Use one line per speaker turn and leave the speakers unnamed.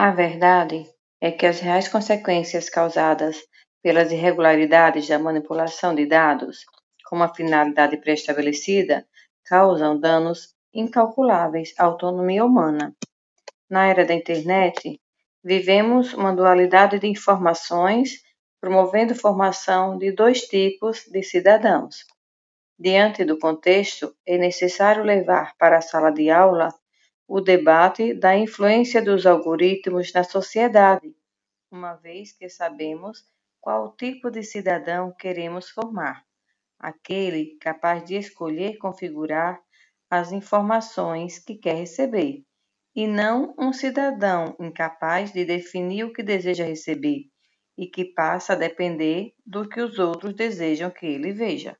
A verdade é que as reais consequências causadas pelas irregularidades da manipulação de dados com uma finalidade pré-estabelecida causam danos incalculáveis à autonomia humana. Na era da internet, vivemos uma dualidade de informações promovendo formação de dois tipos de cidadãos. Diante do contexto, é necessário levar para a sala de aula o debate da influência dos algoritmos na sociedade, uma vez que sabemos qual tipo de cidadão queremos formar aquele capaz de escolher configurar as informações que quer receber, e não um cidadão incapaz de definir o que deseja receber e que passa a depender do que os outros desejam que ele veja.